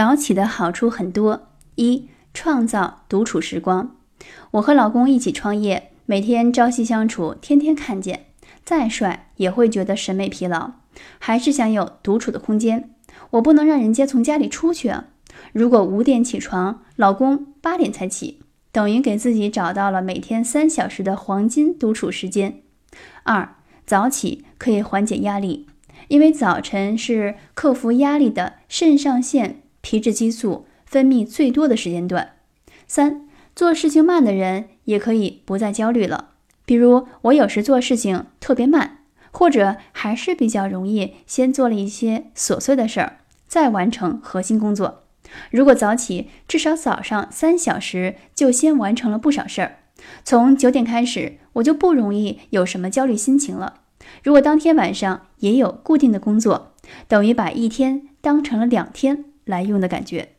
早起的好处很多：一、创造独处时光。我和老公一起创业，每天朝夕相处，天天看见，再帅也会觉得审美疲劳，还是想有独处的空间。我不能让人家从家里出去啊！如果五点起床，老公八点才起，等于给自己找到了每天三小时的黄金独处时间。二、早起可以缓解压力，因为早晨是克服压力的肾上腺。皮质激素分泌最多的时间段。三，做事情慢的人也可以不再焦虑了。比如我有时做事情特别慢，或者还是比较容易先做了一些琐碎的事儿，再完成核心工作。如果早起，至少早上三小时就先完成了不少事儿。从九点开始，我就不容易有什么焦虑心情了。如果当天晚上也有固定的工作，等于把一天当成了两天。来用的感觉。